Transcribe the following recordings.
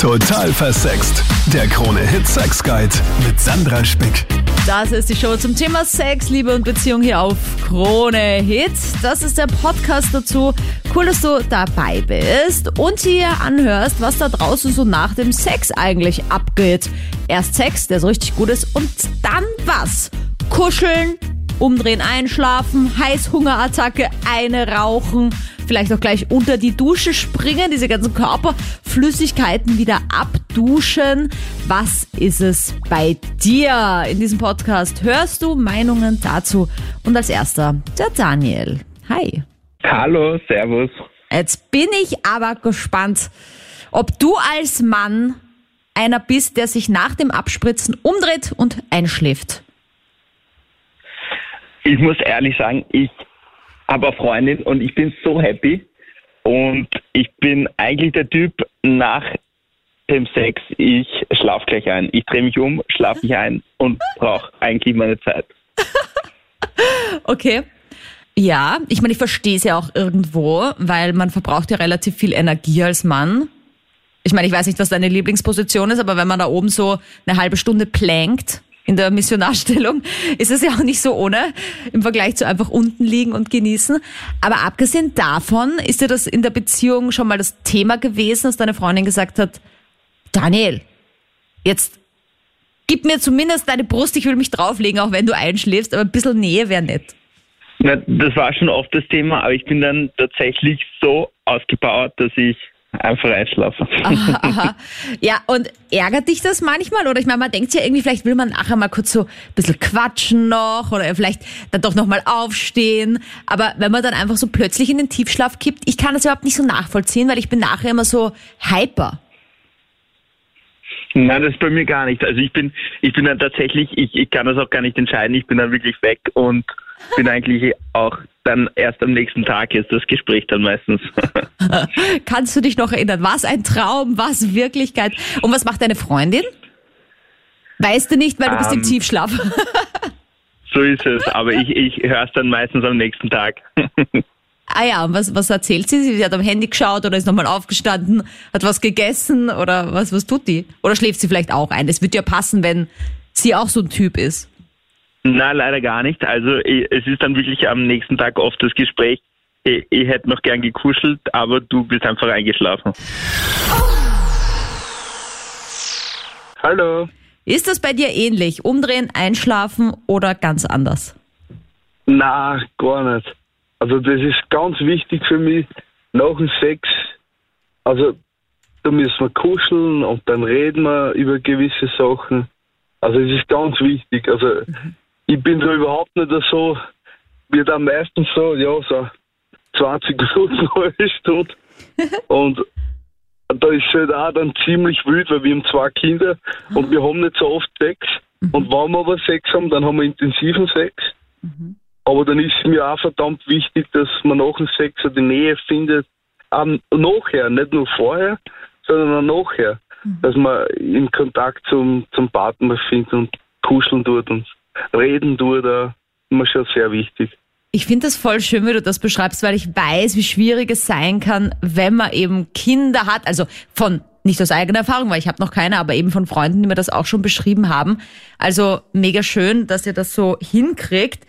Total versext. Der Krone-Hit Sex Guide mit Sandra Spick. Das ist die Show zum Thema Sex, Liebe und Beziehung hier auf Krone Hit. Das ist der Podcast dazu. Cool, dass du dabei bist und hier anhörst, was da draußen so nach dem Sex eigentlich abgeht. Erst Sex, der so richtig gut ist und dann was? Kuscheln, umdrehen, einschlafen, Heißhungerattacke, eine rauchen, vielleicht auch gleich unter die Dusche springen, diese ganzen Körperflüssigkeiten wieder abduschen. Was ist es bei dir? In diesem Podcast hörst du Meinungen dazu. Und als erster der Daniel. Hi. Hallo, Servus. Jetzt bin ich aber gespannt, ob du als Mann einer bist, der sich nach dem Abspritzen umdreht und einschläft. Ich muss ehrlich sagen, ich habe eine Freundin und ich bin so happy. Und ich bin eigentlich der Typ nach dem Sex, ich schlafe gleich ein. Ich drehe mich um, schlafe mich ein und brauche eigentlich meine Zeit. Okay. Ja, ich meine, ich verstehe es ja auch irgendwo, weil man verbraucht ja relativ viel Energie als Mann. Ich meine, ich weiß nicht, was deine Lieblingsposition ist, aber wenn man da oben so eine halbe Stunde plankt, in der Missionarstellung ist es ja auch nicht so ohne im Vergleich zu einfach unten liegen und genießen. Aber abgesehen davon, ist dir das in der Beziehung schon mal das Thema gewesen, dass deine Freundin gesagt hat, Daniel, jetzt gib mir zumindest deine Brust, ich will mich drauflegen, auch wenn du einschläfst, aber ein bisschen Nähe wäre nett. Na, das war schon oft das Thema, aber ich bin dann tatsächlich so ausgebaut, dass ich einfach einschlafen. Aha, aha. Ja, und ärgert dich das manchmal? Oder ich meine, man denkt ja irgendwie, vielleicht will man nachher mal kurz so ein bisschen quatschen noch oder vielleicht dann doch nochmal aufstehen. Aber wenn man dann einfach so plötzlich in den Tiefschlaf kippt, ich kann das überhaupt nicht so nachvollziehen, weil ich bin nachher immer so hyper. Nein, das ist bei mir gar nicht. Also ich bin, ich bin dann tatsächlich, ich, ich kann das auch gar nicht entscheiden, ich bin dann wirklich weg und bin eigentlich auch dann erst am nächsten Tag ist das Gespräch dann meistens. Kannst du dich noch erinnern? Was ein Traum, was Wirklichkeit? Und was macht deine Freundin? Weißt du nicht, weil du bist im Ähm. Tiefschlaf. so ist es, aber ich, ich höre es dann meistens am nächsten Tag. ah ja, und was, was erzählt sie? Sie hat am Handy geschaut oder ist nochmal aufgestanden, hat was gegessen oder was, was tut die? Oder schläft sie vielleicht auch ein? Das wird ja passen, wenn sie auch so ein Typ ist. Nein, leider gar nicht. Also es ist dann wirklich am nächsten Tag oft das Gespräch, ich, ich hätte noch gern gekuschelt, aber du bist einfach eingeschlafen. Hallo. Ist das bei dir ähnlich? Umdrehen, einschlafen oder ganz anders? Na, gar nicht. Also das ist ganz wichtig für mich. Nach dem Sex, also da müssen wir kuscheln und dann reden wir über gewisse Sachen. Also es ist ganz wichtig. Also ich bin da überhaupt nicht so, wie da meistens so, ja, so 20 Minuten, halbe Stunde. Und da ist es halt auch dann ziemlich wild, weil wir haben zwei Kinder und wir haben nicht so oft Sex. Und wenn wir aber Sex haben, dann haben wir intensiven Sex. Aber dann ist mir auch verdammt wichtig, dass man nach dem Sex die Nähe findet. Ähm, nachher, nicht nur vorher, sondern auch nachher. Dass man in Kontakt zum, zum Partner findet und kuscheln tut und reden tut. Da immer schon sehr wichtig. Ich finde das voll schön, wie du das beschreibst, weil ich weiß, wie schwierig es sein kann, wenn man eben Kinder hat. Also von nicht aus eigener Erfahrung, weil ich habe noch keine, aber eben von Freunden, die mir das auch schon beschrieben haben. Also mega schön, dass ihr das so hinkriegt.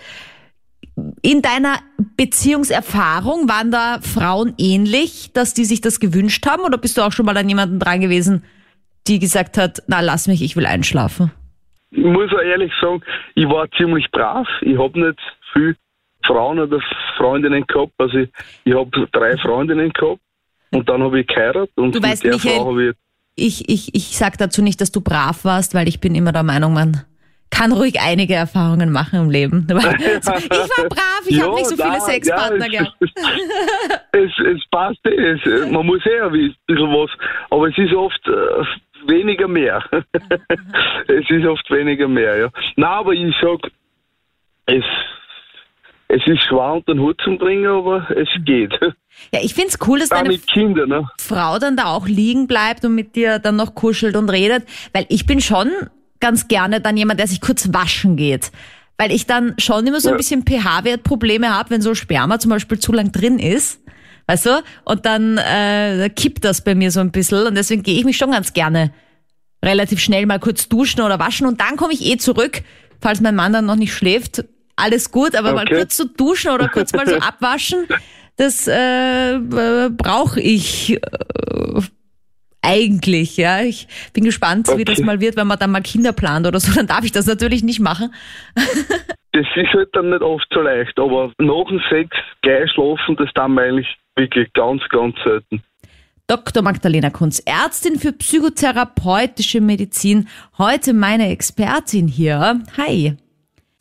In deiner Beziehungserfahrung waren da Frauen ähnlich, dass die sich das gewünscht haben? Oder bist du auch schon mal an jemanden dran gewesen, die gesagt hat, na lass mich, ich will einschlafen? Ich muss auch ehrlich sagen, ich war ziemlich brav. Ich habe nicht viel Frauen oder Freundinnen gehabt. Also ich, ich habe drei Freundinnen gehabt und dann habe ich geheiratet und Du mit weißt, der Michael, Frau habe ich ich, ich, ich sag dazu nicht, dass du brav warst, weil ich bin immer der Meinung, man kann ruhig einige Erfahrungen machen im Leben. Ich war brav, ich habe nicht so viele da, Sexpartner ja, gehabt. es, es, es passt. Es, man muss eh ein bisschen was. Aber es ist oft äh, weniger mehr. es ist oft weniger mehr, ja. Na, aber ich sag, es, es ist schwer unter den Hut zu bringen, aber es geht. Ja, ich find's cool, dass Da deine mit Kindern, ne? Frau dann da auch liegen bleibt und mit dir dann noch kuschelt und redet, weil ich bin schon ganz gerne dann jemand, der sich kurz waschen geht. Weil ich dann schon immer so ein bisschen pH-Wert-Probleme habe, wenn so Sperma zum Beispiel zu lang drin ist. Weißt du? Und dann äh, kippt das bei mir so ein bisschen und deswegen gehe ich mich schon ganz gerne relativ schnell mal kurz duschen oder waschen und dann komme ich eh zurück, falls mein Mann dann noch nicht schläft. Alles gut, aber mal Okay. kurz zu duschen oder kurz mal so abwaschen, das äh, äh, brauche ich äh, eigentlich, ja. Ich bin gespannt, wie das Okay. mal wird, wenn man dann mal Kinder plant oder so, dann darf ich das natürlich nicht machen. Das ist halt dann nicht oft so leicht, aber nach dem Sex gleich schlafen, das tun wir eigentlich wirklich ganz, ganz selten. Dr. Magdalena Kunz, Ärztin für psychotherapeutische Medizin, heute meine Expertin hier. Hi.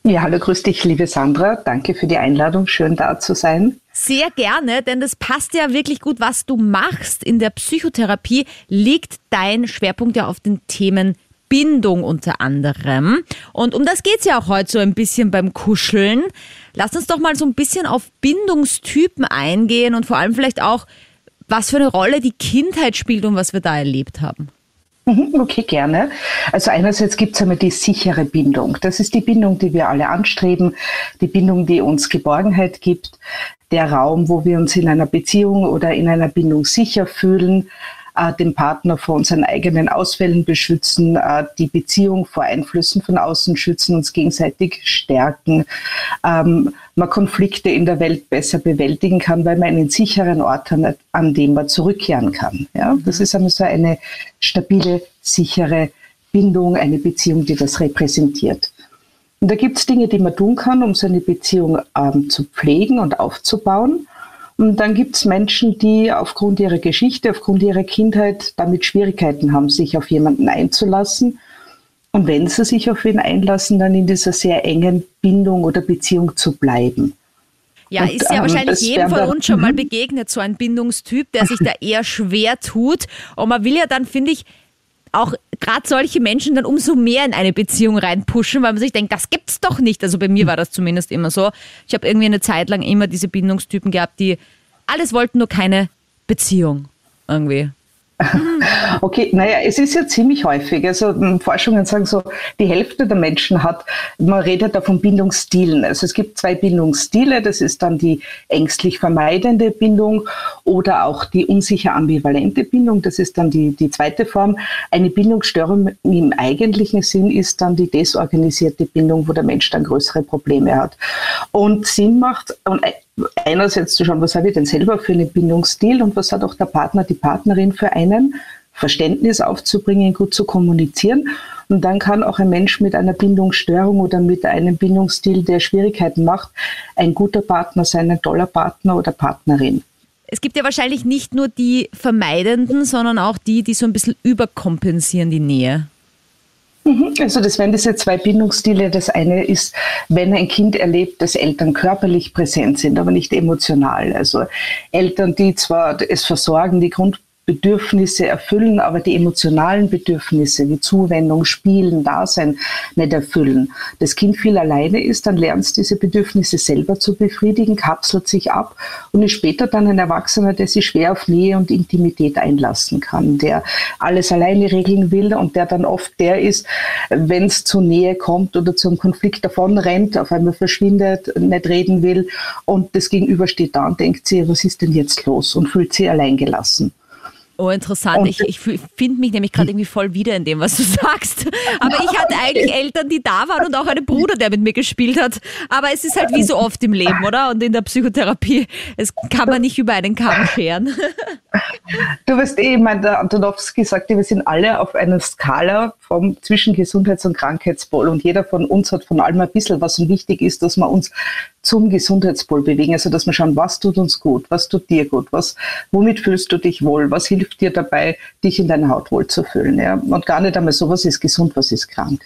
Ja, hallo, grüß dich, liebe Sandra. Danke für die Einladung. Schön da zu sein. Sehr gerne, denn das passt ja wirklich gut, was du machst. In der Psychotherapie liegt dein Schwerpunkt ja auf den Themen Bindung unter anderem. Und um das geht's ja auch heute so ein bisschen beim Kuscheln. Lass uns doch mal so ein bisschen auf Bindungstypen eingehen und vor allem vielleicht auch, was für eine Rolle die Kindheit spielt und was wir da erlebt haben. Mhm, Okay, gerne. Also einerseits gibt es einmal die sichere Bindung. Das ist die Bindung, die wir alle anstreben, die Bindung, die uns Geborgenheit gibt, der Raum, wo wir uns in einer Beziehung oder in einer Bindung sicher fühlen, den Partner vor unseren eigenen Ausfällen beschützen, äh, die Beziehung vor Einflüssen von außen schützen, uns gegenseitig stärken, ähm, man Konflikte in der Welt besser bewältigen kann, weil man einen sicheren Ort hat, an dem man zurückkehren kann. Ja? Das ist einmal so eine stabile, sichere Bindung, eine Beziehung, die das repräsentiert. Und da gibt es Dinge, die man tun kann, um so eine Beziehung ähm, zu pflegen und aufzubauen. Und dann gibt es Menschen, die aufgrund ihrer Geschichte, aufgrund ihrer Kindheit damit Schwierigkeiten haben, sich auf jemanden einzulassen. Und wenn sie sich auf ihn einlassen, dann in dieser sehr engen Bindung oder Beziehung zu bleiben. Ja, Und, ist ja ähm, wahrscheinlich jedem von uns schon mal Mhm. begegnet, so ein Bindungstyp, der sich da eher schwer tut. Und man will ja dann, finde ich, auch gerade solche Menschen dann umso mehr in eine Beziehung reinpushen, weil man sich denkt, das gibt's doch nicht. Also bei mir war das zumindest immer so. Ich habe irgendwie eine Zeit lang immer diese Bindungstypen gehabt, die alles wollten, nur keine Beziehung irgendwie. Okay, naja, es ist ja ziemlich häufig. Also m, Forschungen sagen so, die Hälfte der Menschen hat, man redet da von Bindungsstilen. Also es gibt zwei Bindungsstile, das ist dann die ängstlich vermeidende Bindung oder auch die unsicher ambivalente Bindung, das ist dann die, die zweite Form. Eine Bindungsstörung im eigentlichen Sinn ist dann die desorganisierte Bindung, wo der Mensch dann größere Probleme hat. Und Sinn macht, und einerseits zu schauen, was habe ich denn selber für einen Bindungsstil und was hat auch der Partner, die Partnerin für einen, Verständnis aufzubringen, gut zu kommunizieren. Und dann kann auch ein Mensch mit einer Bindungsstörung oder mit einem Bindungsstil, der Schwierigkeiten macht, ein guter Partner sein, ein toller Partner oder Partnerin. Es gibt ja wahrscheinlich nicht nur die Vermeidenden, sondern auch die, die so ein bisschen überkompensieren die Nähe. Mhm. Also das wären diese zwei Bindungsstile. Das eine ist, wenn ein Kind erlebt, dass Eltern körperlich präsent sind, aber nicht emotional. Also Eltern, die zwar es versorgen, die Grundbedürfnisse erfüllen, aber die emotionalen Bedürfnisse wie Zuwendung, Spielen, Dasein nicht erfüllen. Das Kind viel alleine ist, dann lernt es diese Bedürfnisse selber zu befriedigen, kapselt sich ab und ist später dann ein Erwachsener, der sich schwer auf Nähe und Intimität einlassen kann, der alles alleine regeln will und der dann oft der ist, wenn es zur Nähe kommt oder zum Konflikt davon rennt, auf einmal verschwindet, nicht reden will und das Gegenüber steht da und denkt sie, was ist denn jetzt los und fühlt sich alleingelassen. Oh, interessant. Und- Ich, ich finde mich nämlich gerade irgendwie voll wieder in dem, was du sagst. Aber ich hatte eigentlich Eltern, die da waren und auch einen Bruder, der mit mir gespielt hat. Aber es ist halt wie so oft im Leben, oder? Und in der Psychotherapie, es kann man nicht über einen Kamm scheren. Du weißt eh, ich meine, der Antonowski sagte, wir sind alle auf einer Skala vom zwischen Gesundheits- und Krankheitspol und jeder von uns hat von allem ein bisschen, was und wichtig ist, dass wir uns zum Gesundheitspol bewegen, also dass wir schauen, was tut uns gut, was tut dir gut, was, womit fühlst du dich wohl, was hilft dir dabei, dich in deiner Haut wohl zu fühlen, ja, und gar nicht einmal so, was ist gesund, was ist krank.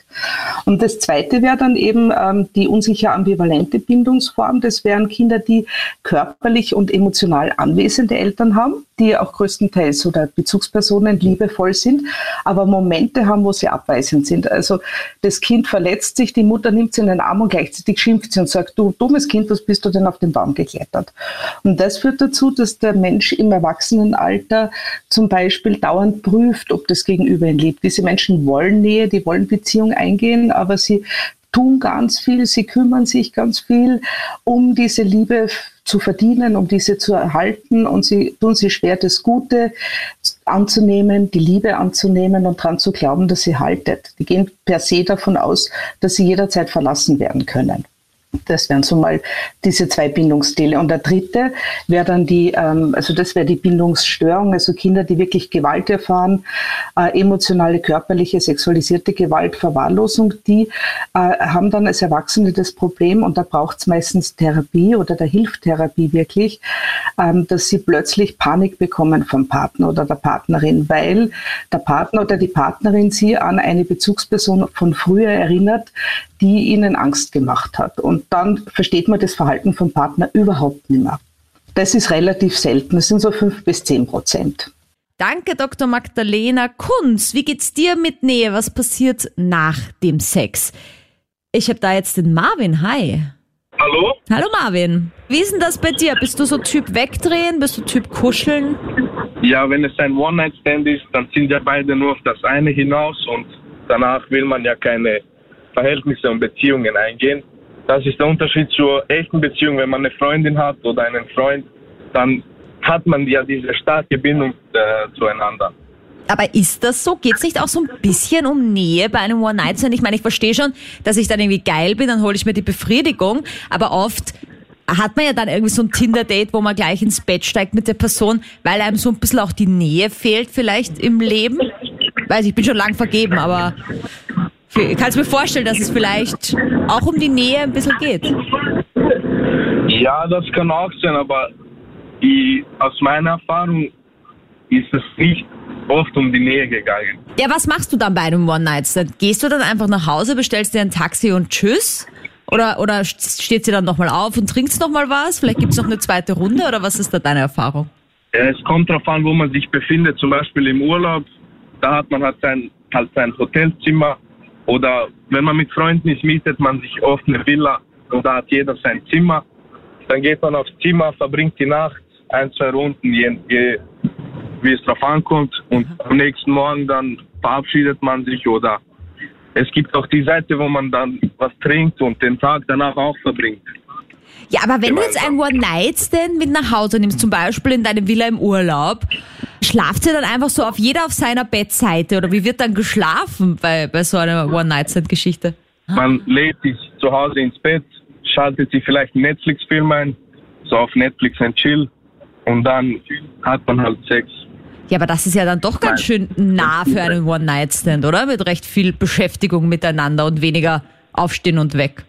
Und das zweite wäre dann eben ähm, die unsicher ambivalente Bindungsform, das wären Kinder, die körperlich und emotional anwesende Eltern haben, die auch größtenteils oder Bezugspersonen liebevoll sind, aber Momente haben, wo sie abweisend sind. Also das Kind verletzt sich, die Mutter nimmt sie in den Arm und gleichzeitig schimpft sie und sagt, du dummes Kind, was bist du denn auf den Baum geklettert? Und das führt dazu, dass der Mensch im Erwachsenenalter zum Beispiel dauernd prüft, ob das Gegenüber ihn liebt. Diese Menschen wollen Nähe, die wollen Beziehung eingehen, aber sie tun ganz viel, sie kümmern sich ganz viel, um diese Liebe zu verdienen, um diese zu erhalten und sie tun sich schwer, das Gute anzunehmen, die Liebe anzunehmen und daran zu glauben, dass sie haltet. Die gehen per se davon aus, dass sie jederzeit verlassen werden können. Das wären so mal diese zwei Bindungsstile. Und der dritte wäre dann die, ähm, also das wäre die Bindungsstörung, also Kinder, die wirklich Gewalt erfahren, äh, emotionale, körperliche, sexualisierte Gewalt, Verwahrlosung, die äh, haben dann als Erwachsene das Problem, und da braucht es meistens Therapie oder der Hilftherapie wirklich, ähm, dass sie plötzlich Panik bekommen vom Partner oder der Partnerin, weil der Partner oder die Partnerin sie an eine Bezugsperson von früher erinnert, die ihnen Angst gemacht hat. Und dann versteht man das Verhalten vom Partner überhaupt nicht mehr. Das ist relativ selten. Das sind so fünf bis zehn Prozent. Danke, Dr. Magdalena Kunz. Wie geht's dir mit Nähe? Was passiert nach dem Sex? Ich habe da jetzt den Marvin. Hi. Hallo? Hallo Marvin. Wie ist denn das bei dir? Bist du so Typ wegdrehen? Bist du Typ kuscheln? Ja, wenn es ein One-Night-Stand ist, dann sind ja beide nur auf das eine hinaus und danach will man ja keine Verhältnisse und Beziehungen eingehen. Das ist der Unterschied zur echten Beziehung. Wenn man eine Freundin hat oder einen Freund, dann hat man ja diese starke Bindung äh, zueinander. Aber ist das so? Geht es nicht auch so ein bisschen um Nähe bei einem One-Night-Stand? Ich meine, ich verstehe schon, dass ich dann irgendwie geil bin, dann hole ich mir die Befriedigung. Aber oft hat man ja dann irgendwie so ein Tinder-Date, wo man gleich ins Bett steigt mit der Person, weil einem so ein bisschen auch die Nähe fehlt vielleicht im Leben. Weiß ich bin schon lang vergeben, aber ich kann es mir vorstellen, dass es vielleicht auch um die Nähe ein bisschen geht. Ja, das kann auch sein, aber die, aus meiner Erfahrung ist es nicht oft um die Nähe gegangen. Ja, was machst du dann bei einem One-Night-Stand? Gehst du dann einfach nach Hause, bestellst dir ein Taxi und tschüss? Oder, oder steht sie dann nochmal auf und trinkt nochmal was? Vielleicht gibt es noch eine zweite Runde oder was ist da deine Erfahrung? Ja, es kommt darauf an, wo man sich befindet. Zum Beispiel im Urlaub, da hat man halt sein, halt sein Hotelzimmer oder wenn man mit Freunden ist, mietet man sich oft eine Villa und da hat jeder sein Zimmer. Dann geht man aufs Zimmer, verbringt die Nacht, ein, zwei Runden, je, je, wie es drauf ankommt. Und am nächsten Morgen dann verabschiedet man sich oder es gibt auch die Seite, wo man dann was trinkt und den Tag danach auch verbringt. Ja, aber wenn du jetzt ein One-Night-Stand mit nach Hause nimmst, zum Beispiel in deine Villa im Urlaub, schlaft ihr dann einfach so auf jeder auf seiner Bettseite oder wie wird dann geschlafen bei, bei so einer One-Night-Stand-Geschichte? Man lädt sich zu Hause ins Bett, schaltet sich vielleicht einen Netflix-Film ein, so auf Netflix ein Chill und dann hat man halt Sex. Ja, aber das ist ja dann doch ganz schön nah für einen One-Night-Stand, oder? Mit recht viel Beschäftigung miteinander und weniger aufstehen und weg.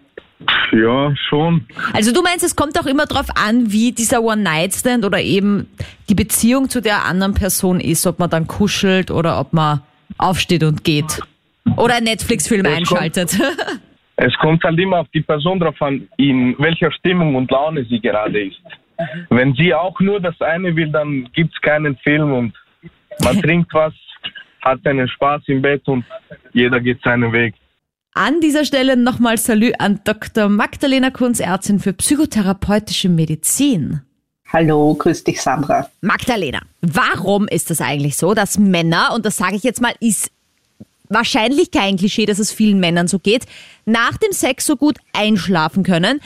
Ja, schon. Also du meinst, es kommt auch immer darauf an, wie dieser One-Night-Stand oder eben die Beziehung zu der anderen Person ist, ob man dann kuschelt oder ob man aufsteht und geht. Oder einen Netflix-Film einschaltet. Kommt, es kommt halt immer auf die Person drauf an, in welcher Stimmung und Laune sie gerade ist. Wenn sie auch nur das eine will, dann gibt es keinen Film und man trinkt was, hat einen Spaß im Bett und jeder geht seinen Weg. An dieser Stelle nochmal Salü an Dr. Magdalena Kunz, Ärztin für psychotherapeutische Medizin. Hallo, grüß dich, Sandra. Magdalena, warum ist das eigentlich so, dass Männer, und das sage ich jetzt mal, ist wahrscheinlich kein Klischee, dass es vielen Männern so geht, nach dem Sex so gut einschlafen können?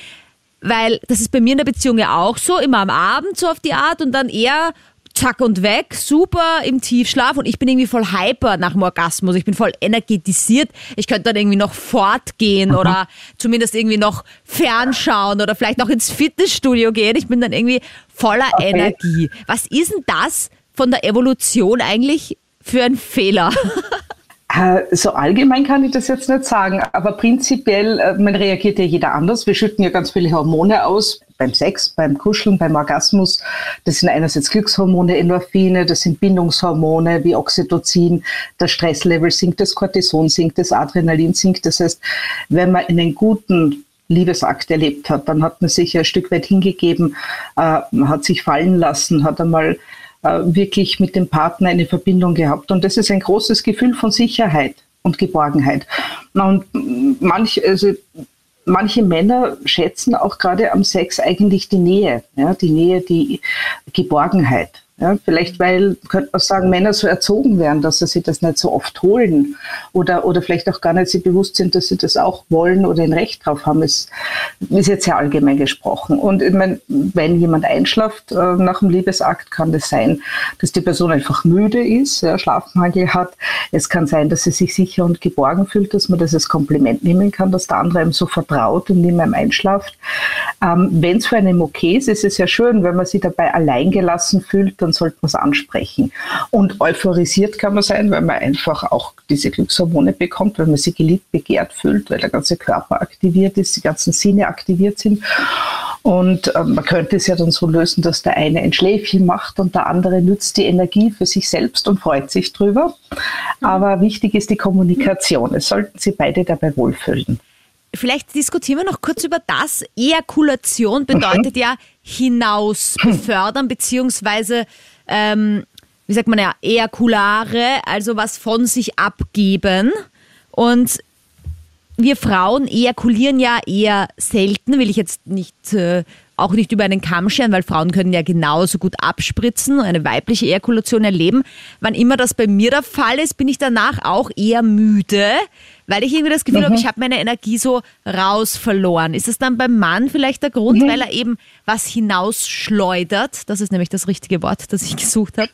Weil das ist bei mir in der Beziehung ja auch so, immer am Abend so auf die Art und dann eher zack und weg, super im Tiefschlaf und ich bin irgendwie voll hyper nach dem Orgasmus. Ich bin voll energetisiert. Ich könnte dann irgendwie noch fortgehen oder zumindest irgendwie noch fernschauen oder vielleicht noch ins Fitnessstudio gehen. Ich bin dann irgendwie voller okay. Energie. Was ist denn das von der Evolution eigentlich für ein Fehler? Äh, so allgemein kann ich das jetzt nicht sagen, aber prinzipiell, äh, man reagiert ja jeder anders. Wir schütten ja ganz viele Hormone aus beim Sex, beim Kuscheln, beim Orgasmus. Das sind einerseits Glückshormone, Endorphine, das sind Bindungshormone wie Oxytocin, das Stresslevel sinkt, das Cortison sinkt, das Adrenalin sinkt. Das heißt, wenn man einen guten Liebesakt erlebt hat, dann hat man sich ein Stück weit hingegeben, äh, hat sich fallen lassen, hat einmal wirklich mit dem Partner eine Verbindung gehabt. Und das ist ein großes Gefühl von Sicherheit und Geborgenheit. Und manch, also manche Männer schätzen auch gerade am Sex eigentlich die Nähe, ja, die Nähe, die Geborgenheit. Ja, vielleicht, weil, könnte man sagen, Männer so erzogen werden, dass sie sich das nicht so oft holen oder, oder vielleicht auch gar nicht sich bewusst sind, dass sie das auch wollen oder ein Recht drauf haben, ist, ist jetzt sehr allgemein gesprochen. Und ich meine, wenn jemand einschlaft äh, nach dem Liebesakt, kann das sein, dass die Person einfach müde ist, ja, Schlafmangel hat. Es kann sein, dass sie sich sicher und geborgen fühlt, dass man das als Kompliment nehmen kann, dass der andere einem so vertraut und neben einem einschlaft. Ähm, wenn es für einen okay ist, ist es ja schön, wenn man sich dabei alleingelassen fühlt, dann sollte man es ansprechen. Und euphorisiert kann man sein, weil man einfach auch diese Glückshormone bekommt, weil man sich geliebt, begehrt fühlt, weil der ganze Körper aktiviert ist, die ganzen Sinne aktiviert sind. Und äh, man könnte es ja dann so lösen, dass der eine ein Schläfchen macht und der andere nutzt die Energie für sich selbst und freut sich drüber. Aber wichtig ist die Kommunikation. Es sollten Sie beide dabei wohlfühlen. Vielleicht diskutieren wir noch kurz über das. Ejakulation bedeutet ja hinaus befördern, beziehungsweise, ähm, wie sagt man ja, Ejakulare, also was von sich abgeben. Und wir Frauen ejakulieren ja eher selten, will ich jetzt nicht, äh, auch nicht über einen Kamm scheren, weil Frauen können ja genauso gut abspritzen und eine weibliche Ejakulation erleben. Wann immer das bei mir der Fall ist, bin ich danach auch eher müde, weil ich irgendwie das Gefühl habe, ich habe meine Energie so raus verloren. Ist es dann beim Mann vielleicht der Grund, weil er eben was hinausschleudert? Das ist nämlich das richtige Wort, das ich gesucht habe.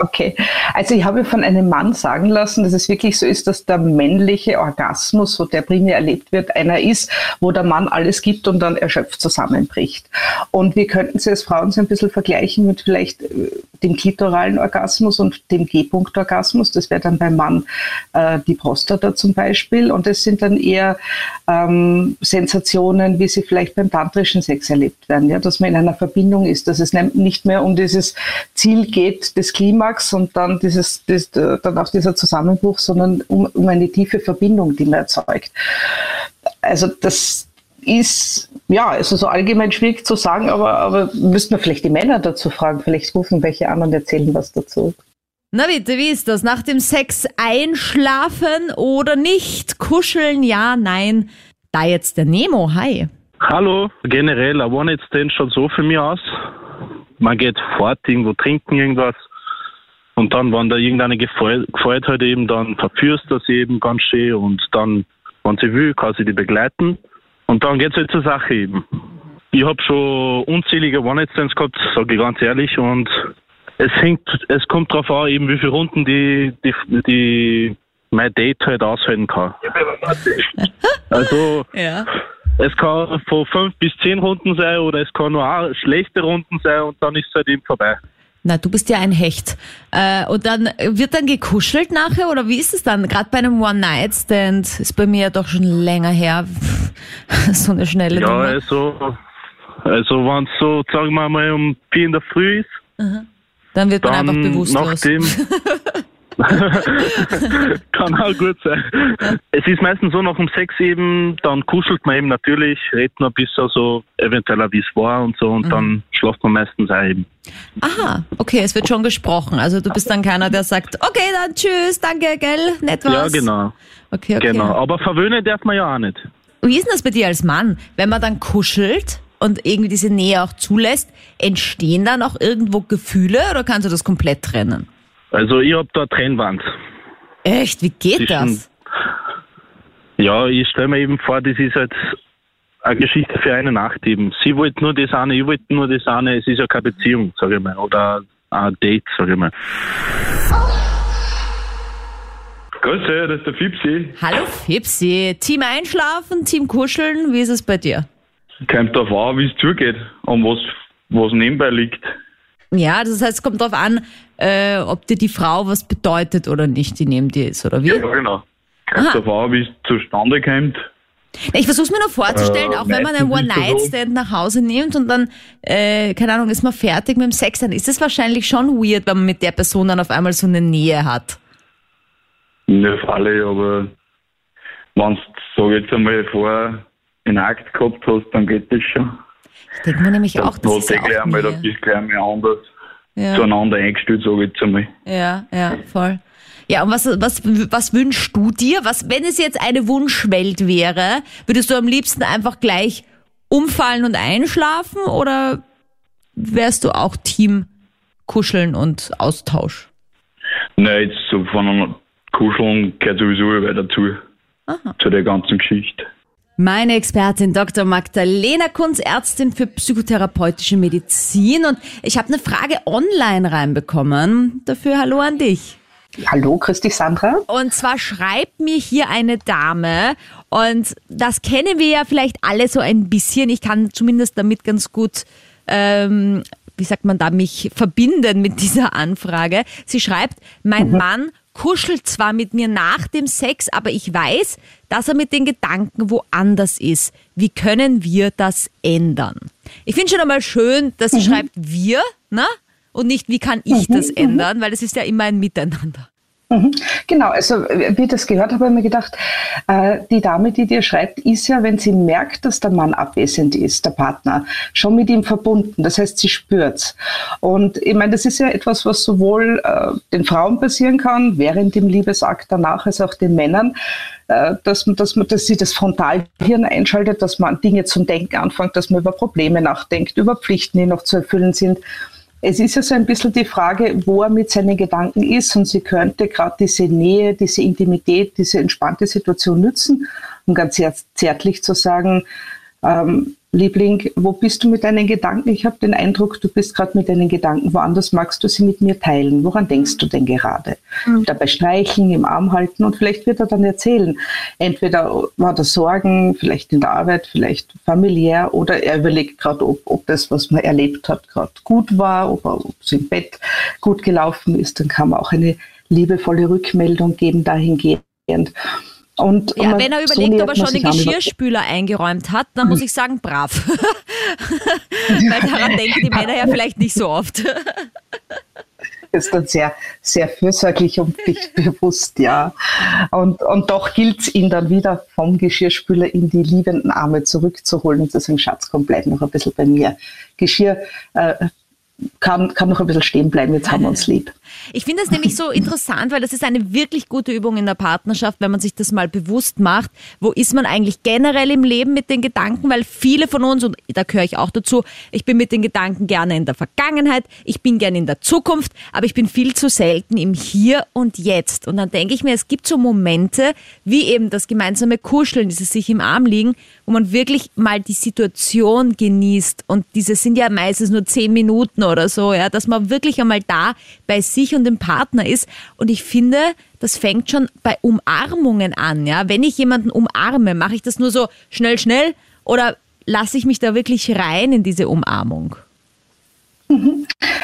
Okay, also ich habe von einem Mann sagen lassen, dass es wirklich so ist, dass der männliche Orgasmus, so der primär erlebt wird, einer ist, wo der Mann alles gibt und dann erschöpft zusammenbricht. Und wir könnten sie als Frauen so ein bisschen vergleichen mit vielleicht äh, dem klitoralen Orgasmus und dem G-Punkt-Orgasmus. Das wäre dann beim Mann äh, die Prostata zum Beispiel. Und das sind dann eher ähm, Sensationen, wie sie vielleicht beim tantrischen Sex erlebt werden, ja, dass man in einer Verbindung ist, dass es nicht mehr um dieses Ziel geht des Klimax und dann dieses, das, dann auch dieser Zusammenbruch, sondern um, um eine tiefe Verbindung, die man erzeugt. Also das ist, ja, also so allgemein schwierig zu sagen, aber, aber müssten wir vielleicht die Männer dazu fragen, vielleicht rufen welche an und erzählen was dazu. Na bitte, wie ist das? Nach dem Sex einschlafen oder nicht? Kuscheln, ja, nein. Da jetzt der Nemo, hi. Hallo, generell, ein One-Night-Stand schaut so für mich aus. Man geht fort, irgendwo trinken irgendwas. Und dann, wenn da irgendeine gefällt, halt eben, dann verführst du sie eben ganz schön und dann, wenn sie will, kann sie die begleiten. Und dann geht's halt zur Sache eben. Ich habe schon unzählige One-Night-Stands gehabt, sage ich ganz ehrlich, und es hängt, es kommt darauf an, eben wie viele Runden die, die, die mein Date halt aushalten kann. Also Ja. es kann von fünf bis zehn Runden sein oder es kann nur auch schlechte Runden sein und dann ist es halt eben vorbei. Na, du bist ja ein Hecht. Äh, und dann wird dann gekuschelt nachher oder wie ist es dann? Gerade bei einem One-Night-Stand ist bei mir ja doch schon länger her. so eine schnelle Ja, Nummer. also, also wenn es so, sagen wir mal, um vier in der Früh ist, Dann wird man dann einfach bewusstlos. nachdem. Kann auch gut sein. Es ist meistens so, nach dem Sex eben, dann kuschelt man eben natürlich, redet noch ein bisschen so, eventuell auch, wie es war und so, Mhm. und dann schlaft man meistens auch eben. Aha, okay, es wird schon gesprochen. Also du bist dann keiner, der sagt, okay, dann tschüss, danke, gell, nett was. Ja, genau. Okay, okay. Genau. Aber verwöhnen darf man ja auch nicht. Wie ist denn das bei dir als Mann? Wenn man dann kuschelt und irgendwie diese Nähe auch zulässt, entstehen dann auch irgendwo Gefühle oder kannst du das komplett trennen? Also ich hab da eine Trennwand. Echt, wie geht das? Ja, ich stelle mir eben vor, das ist halt eine Geschichte für eine Nacht eben. Sie wollte nur das eine, ich wollte nur das eine. Es ist ja keine Beziehung, sage ich mal. Oder ein Date, sage ich mal. Grüße, das ist der Fipsi. Hallo Fipsi, Team einschlafen, Team kuscheln, wie ist es bei dir? Kommt darauf an, wie es zugeht und was, was nebenbei liegt. Ja, das heißt, es kommt darauf an, äh, ob dir die Frau was bedeutet oder nicht, die neben dir ist, oder wie? Ja, genau. Darauf an, wie es zustande kommt. Ich versuche es mir nur vorzustellen, Äh, auch wenn man einen ist One-Night-Stand nach Hause nimmt und dann, äh, keine Ahnung, ist man fertig mit dem Sex, dann ist es wahrscheinlich schon weird, wenn man mit der Person dann auf einmal so eine Nähe hat. Nicht auf alle, aber wenn du, sag jetzt einmal, vorher einen Akt gehabt hast, dann geht das schon. Ich denke mir nämlich auch, das ist ja auch einmal, da Nähe. bist du gleich einmal anders Ja. zueinander eingestellt, sag ich jetzt einmal. Ja, ja, voll. Ja, und was, was, was wünschst du dir? Was, wenn es jetzt eine Wunschwelt wäre, würdest du am liebsten einfach gleich umfallen und einschlafen oder wärst du auch Team Kuscheln und Austausch? Nein, jetzt so von Kuscheln gehört sowieso über dazu. Zu der ganzen Geschichte. Meine Expertin Dr. Magdalena Kunz, Ärztin für psychotherapeutische Medizin. Und ich habe eine Frage online reinbekommen. Dafür hallo an dich. Hallo, grüß dich, Sandra. Und zwar schreibt mir hier eine Dame, und das kennen wir ja vielleicht alle so ein bisschen. Ich kann zumindest damit ganz gut, ähm, wie sagt man da, mich verbinden mit dieser Anfrage. Sie schreibt, mein Mann kuschelt zwar mit mir nach dem Sex, aber ich weiß, dass er mit den Gedanken woanders ist. Wie können wir das ändern? Ich finde schon einmal schön, dass sie schreibt wir, ne? Und nicht, wie kann ich das ändern, weil es ist ja immer ein Miteinander. Mhm. Genau, also wie ich das gehört habe, habe ich mir gedacht, äh, die Dame, die dir schreibt, ist ja, wenn sie merkt, dass der Mann abwesend ist, der Partner, schon mit ihm verbunden. Das heißt, sie spürt's. Und ich meine, das ist ja etwas, was sowohl äh, den Frauen passieren kann, während dem Liebesakt danach, als auch den Männern, äh, dass man, dass dass sie das Frontalhirn einschaltet, dass man an Dinge zum Denken anfängt, dass man über Probleme nachdenkt, über Pflichten, die noch zu erfüllen sind. Es ist ja so ein bisschen die Frage, wo er mit seinen Gedanken ist. Und sie könnte gerade diese Nähe, diese Intimität, diese entspannte Situation nützen, um ganz zärtlich zu sagen, ähm, Liebling, wo bist du mit deinen Gedanken? Ich habe den Eindruck, du bist gerade mit deinen Gedanken woanders. Magst du sie mit mir teilen? Woran denkst du denn gerade? Mhm. Dabei streicheln, im Arm halten und vielleicht wird er dann erzählen. Entweder war das Sorgen, vielleicht in der Arbeit, vielleicht familiär oder er überlegt gerade, ob, ob das, was man erlebt hat, gerade gut war, ob, ob es im Bett gut gelaufen ist. Dann kann man auch eine liebevolle Rückmeldung geben dahingehend. Und ja, wenn er überlegt, so ob er schon den Geschirrspüler eingeräumt hat, dann muss ich sagen, brav. Weil daran denken die Männer ja vielleicht nicht so oft. ist dann sehr, sehr fürsorglich und bewusst, ja. Und, und doch gilt es ihn dann wieder vom Geschirrspüler in die liebenden Arme zurückzuholen und zu sagen, Schatz, komm, bleib noch ein bisschen bei mir. Geschirr äh, kann, kann noch ein bisschen stehen bleiben, jetzt haben wir uns lieb. Ich finde das nämlich so interessant, weil das ist eine wirklich gute Übung in der Partnerschaft, wenn man sich das mal bewusst macht. Wo ist man eigentlich generell im Leben mit den Gedanken? Weil viele von uns, und da gehöre ich auch dazu, ich bin mit den Gedanken gerne in der Vergangenheit, ich bin gerne in der Zukunft, aber ich bin viel zu selten im Hier und Jetzt. Und dann denke ich mir, es gibt so Momente, wie eben das gemeinsame Kuscheln, dieses sich im Arm liegen, wo man wirklich mal die Situation genießt. Und diese sind ja meistens nur zehn Minuten oder so, ja, dass man wirklich einmal da bei sich und dem Partner ist. Und ich finde, das fängt schon bei Umarmungen an, ja. Wenn ich jemanden umarme, mache ich das nur so schnell, schnell oder lasse ich mich da wirklich rein in diese Umarmung?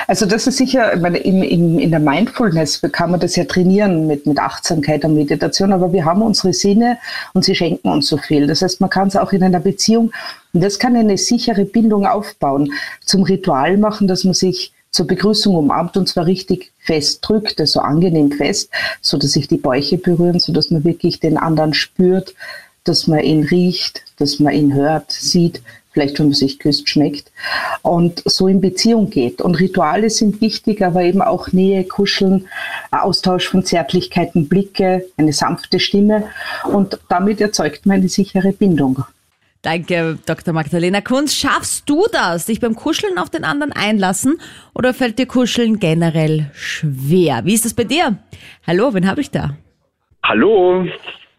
Also das ist sicher, meine, in, in, in der Mindfulness kann man das ja trainieren mit, mit Achtsamkeit und Meditation, aber wir haben unsere Sinne und sie schenken uns so viel. Das heißt, man kann es auch in einer Beziehung, und das kann eine sichere Bindung aufbauen, zum Ritual machen, dass man sich zur Begrüßung umarmt und zwar richtig fest drückt, also angenehm fest, so dass sich die Bäuche berühren, so dass man wirklich den anderen spürt, dass man ihn riecht, dass man ihn hört, sieht, vielleicht wenn man sich küsst, schmeckt und so in Beziehung geht. Und Rituale sind wichtig, aber eben auch Nähe, Kuscheln, Austausch von Zärtlichkeiten, Blicke, eine sanfte Stimme und damit erzeugt man eine sichere Bindung. Danke, Dr. Magdalena Kunz. Schaffst du das, dich beim Kuscheln auf den anderen einlassen oder fällt dir Kuscheln generell schwer? Wie ist das bei dir? Hallo, wen habe ich da? Hallo.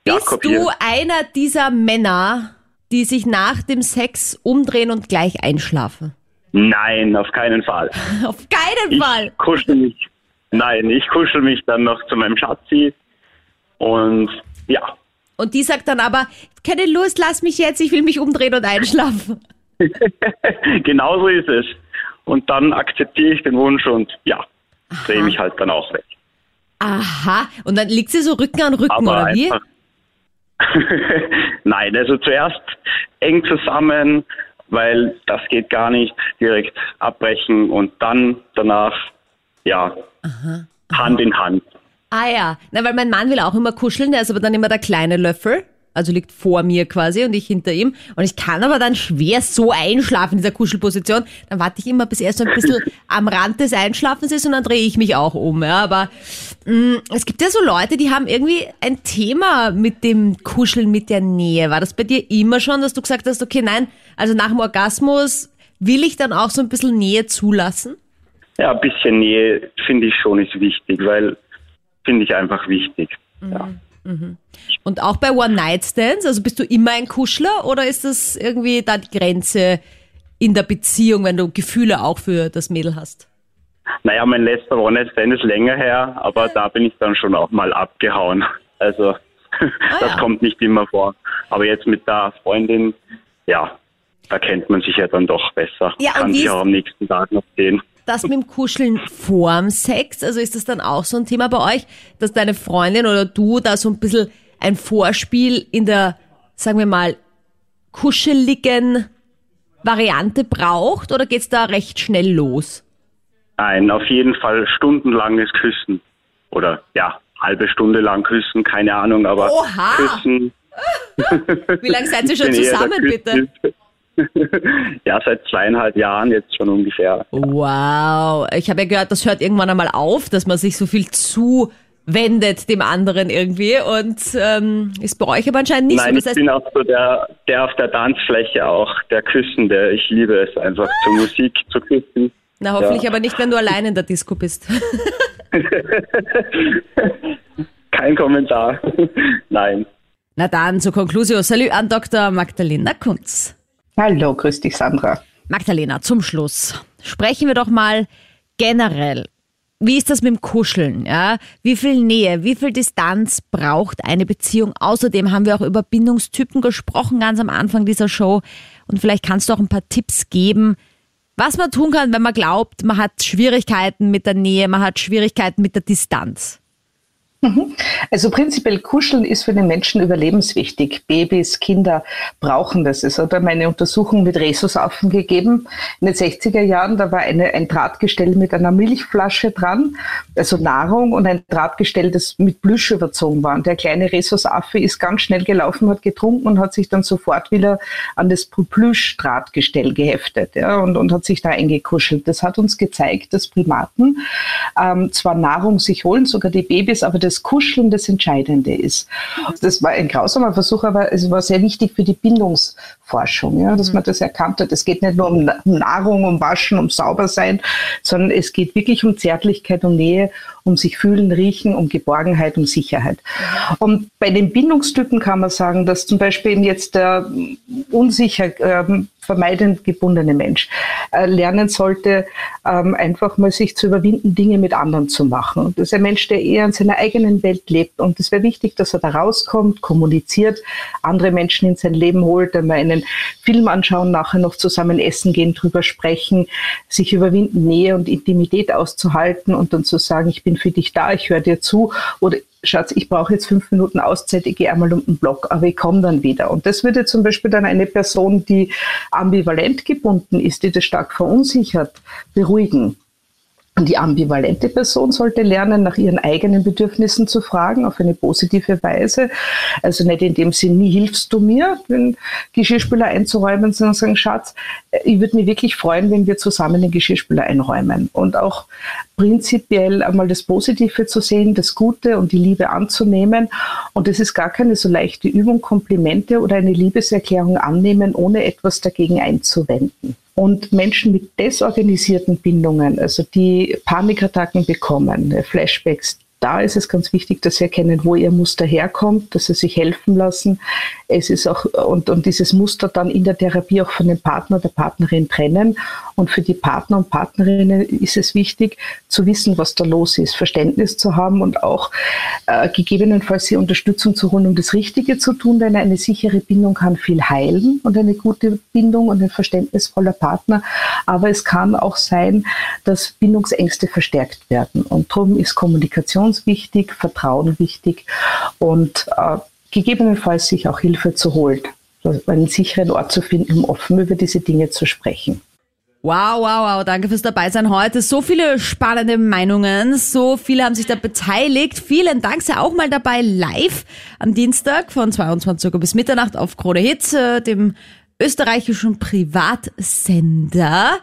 Bist du einer dieser Männer, die sich nach dem Sex umdrehen und gleich einschlafen? Nein, auf keinen Fall. Auf keinen Ich Fall. kuschel mich. Nein, ich kuschel mich dann noch zu meinem Schatzi. Und ja, Und die sagt dann aber, keine Lust, lass mich jetzt, ich will mich umdrehen und einschlafen. genauso ist es. Und dann akzeptiere ich den Wunsch und ja, drehe mich halt dann auch weg. Aha. Und dann liegt sie so Rücken an Rücken, Aber oder wie? Nein, also zuerst eng zusammen, weil das geht gar nicht, direkt abbrechen und dann danach, ja, Hand in Hand. Ah ja, na, weil mein Mann will auch immer kuscheln, der ist aber dann immer der kleine Löffel, also liegt vor mir quasi und ich hinter ihm. Und ich kann aber dann schwer so einschlafen in dieser Kuschelposition. Dann warte ich immer, bis er so ein bisschen am Rand des Einschlafens ist und dann drehe ich mich auch um. Ja, aber mh, es gibt ja so Leute, die haben irgendwie ein Thema mit dem Kuscheln, mit der Nähe. War das bei dir immer schon, dass du gesagt hast, okay, nein, also nach dem Orgasmus will ich dann auch so ein bisschen Nähe zulassen? ja, ein bisschen Nähe finde ich schon ist wichtig, weil finde ich einfach wichtig. Ja. Und auch bei One-Night-Stands, also bist du immer ein Kuschler oder ist das irgendwie da die Grenze in der Beziehung, wenn du Gefühle auch für das Mädel hast? Naja, mein letzter One-Night-Stand ist länger her, aber da bin ich dann schon auch mal abgehauen. Also das ja. kommt nicht immer vor. Aber jetzt mit der Freundin, ja, da kennt man sich ja dann doch besser. Ja, Kann sich auch am nächsten Tag noch sehen. Das mit dem Kuscheln vorm Sex, also ist das dann auch so ein Thema bei euch, dass deine Freundin oder du da so ein bisschen ein Vorspiel in der, sagen wir mal, kuscheligen Variante braucht oder geht's da recht schnell los? Nein, auf jeden Fall stundenlanges Küssen. Oder ja, halbe Stunde lang küssen, keine Ahnung, aber Oha! küssen. Wie lange seid ihr schon zusammen, bitte? Ja, seit zweieinhalb Jahren jetzt schon ungefähr. Wow, ich habe ja gehört, das hört irgendwann einmal auf, dass man sich so viel zuwendet dem anderen irgendwie und ähm, ist bei euch aber anscheinend nicht Nein, so. ich Das heißt, bin auch so der, der auf der Tanzfläche auch, der Küssende. Ich liebe es einfach, zur Musik zu küssen. na hoffentlich ja. aber nicht, wenn du allein in der Disco bist. Kein Kommentar. Nein. Na dann zur Conclusio. Salut an Dr. Magdalena Kunz. Hallo, grüß dich, Sandra. Magdalena, zum Schluss sprechen wir doch mal generell. Wie ist das mit dem Kuscheln? Ja? Wie viel Nähe, wie viel Distanz braucht eine Beziehung? Außerdem haben wir auch über Bindungstypen gesprochen, ganz am Anfang dieser Show. Und vielleicht kannst du auch ein paar Tipps geben, was man tun kann, wenn man glaubt, man hat Schwierigkeiten mit der Nähe, man hat Schwierigkeiten mit der Distanz. Also prinzipiell Kuscheln ist für den Menschen überlebenswichtig. Babys, Kinder brauchen das. Es hat eine Untersuchung mit Rhesusaffen gegeben in den 60er Jahren. Da war eine, ein Drahtgestell mit einer Milchflasche dran, also Nahrung und ein Drahtgestell, das mit Plüsch überzogen war. Und der kleine Rhesusaffe ist ganz schnell gelaufen, hat getrunken und hat sich dann sofort wieder an das Plüschdrahtgestell geheftet ja, und, und hat sich da eingekuschelt. Das hat uns gezeigt, dass Primaten ähm, zwar Nahrung sich holen, sogar die Babys, aber das Kuscheln das Entscheidende ist. Das war ein grausamer Versuch, aber es war sehr wichtig für die Bindungsforschung, ja, dass man das erkannt hat. Es geht nicht nur um Na- Nahrung, um Waschen, um Saubersein, sondern es geht wirklich um Zärtlichkeit, um Nähe, um sich fühlen, riechen, um Geborgenheit, um Sicherheit. Und bei den Bindungstypen kann man sagen, dass zum Beispiel jetzt der unsicher ähm, vermeidend gebundene Mensch äh, lernen sollte, ähm, einfach mal sich zu überwinden, Dinge mit anderen zu machen. Das ist ein Mensch, der eher in seiner eigenen Welt lebt. Und es wäre wichtig, dass er da rauskommt, kommuniziert, andere Menschen in sein Leben holt, einmal einen Film anschauen, nachher noch zusammen essen gehen, drüber sprechen, sich überwinden, Nähe und Intimität auszuhalten und dann zu sagen, ich bin für dich da, ich höre dir zu oder Schatz, ich brauche jetzt fünf Minuten Auszeit, ich gehe einmal um den Block, aber ich komme dann wieder. Und das würde zum Beispiel dann eine Person, die ambivalent gebunden ist, die das stark verunsichert, beruhigen. Die ambivalente Person sollte lernen, nach ihren eigenen Bedürfnissen zu fragen, auf eine positive Weise. Also nicht in dem Sinn, nie hilfst du mir, den Geschirrspüler einzuräumen, sondern sagen, Schatz, ich würde mich wirklich freuen, wenn wir zusammen den Geschirrspüler einräumen. Und auch prinzipiell einmal das Positive zu sehen, das Gute und die Liebe anzunehmen. Und es ist gar keine so leichte Übung, Komplimente oder eine Liebeserklärung annehmen, ohne etwas dagegen einzuwenden. Und Menschen mit desorganisierten Bindungen, also die Panikattacken bekommen, äh, Flashbacks, da ist es ganz wichtig, dass sie erkennen, wo ihr Muster herkommt, dass sie sich helfen lassen. Es ist auch, und, und dieses Muster dann in der Therapie auch von dem Partner, der Partnerin trennen. Und für die Partner und Partnerinnen ist es wichtig, zu wissen, was da los ist, Verständnis zu haben und auch äh, gegebenenfalls die Unterstützung zu holen, um das Richtige zu tun, denn eine sichere Bindung kann viel heilen und eine gute Bindung und ein verständnisvoller Partner. Aber es kann auch sein, dass Bindungsängste verstärkt werden. Und darum ist Kommunikation wichtig, Vertrauen wichtig und äh, gegebenenfalls sich auch Hilfe zu holen, einen sicheren Ort zu finden, um offen über diese Dinge zu sprechen. Wow, wow, wow, danke fürs Dabeisein heute. So viele spannende Meinungen, so viele haben sich da beteiligt. Vielen Dank, sei auch mal dabei live am Dienstag von 22 Uhr bis Mitternacht auf Krone Hit, äh, dem österreichischen Privatsender.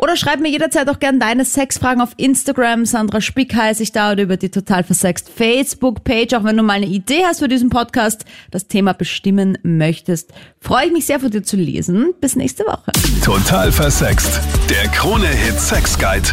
Oder schreib mir jederzeit auch gerne deine Sexfragen auf Instagram. Sandra Spick heiße ich da oder über die Total Versext Facebook-Page. Auch wenn du mal eine Idee hast für diesen Podcast, das Thema bestimmen möchtest, freue ich mich sehr von dir zu lesen. Bis nächste Woche. Total versext. Der Krone-Hit Sex Guide.